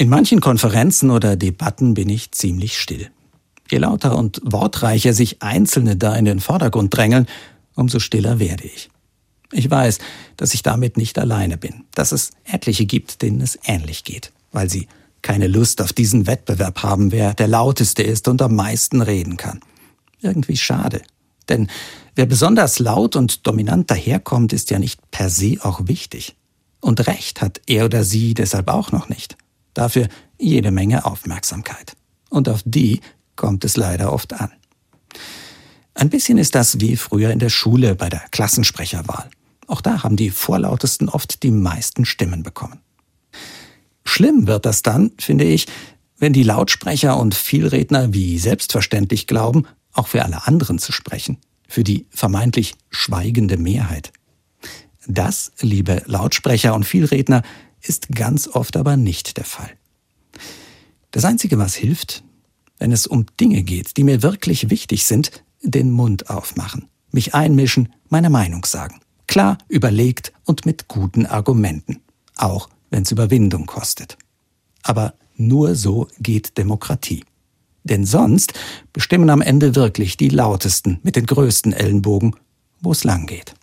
In manchen Konferenzen oder Debatten bin ich ziemlich still. Je lauter und wortreicher sich Einzelne da in den Vordergrund drängeln, umso stiller werde ich. Ich weiß, dass ich damit nicht alleine bin, dass es etliche gibt, denen es ähnlich geht, weil sie keine Lust auf diesen Wettbewerb haben, wer der lauteste ist und am meisten reden kann. Irgendwie schade. Denn wer besonders laut und dominant daherkommt, ist ja nicht per se auch wichtig. Und Recht hat er oder sie deshalb auch noch nicht. Dafür jede Menge Aufmerksamkeit. Und auf die kommt es leider oft an. Ein bisschen ist das wie früher in der Schule bei der Klassensprecherwahl. Auch da haben die Vorlautesten oft die meisten Stimmen bekommen. Schlimm wird das dann, finde ich, wenn die Lautsprecher und Vielredner wie selbstverständlich glauben, auch für alle anderen zu sprechen, für die vermeintlich schweigende Mehrheit. Das, liebe Lautsprecher und Vielredner, ist ganz oft aber nicht der Fall. Das Einzige, was hilft, wenn es um Dinge geht, die mir wirklich wichtig sind, den Mund aufmachen, mich einmischen, meine Meinung sagen. Klar, überlegt und mit guten Argumenten. Auch wenn es Überwindung kostet. Aber nur so geht Demokratie. Denn sonst bestimmen am Ende wirklich die lautesten mit den größten Ellenbogen, wo es lang geht.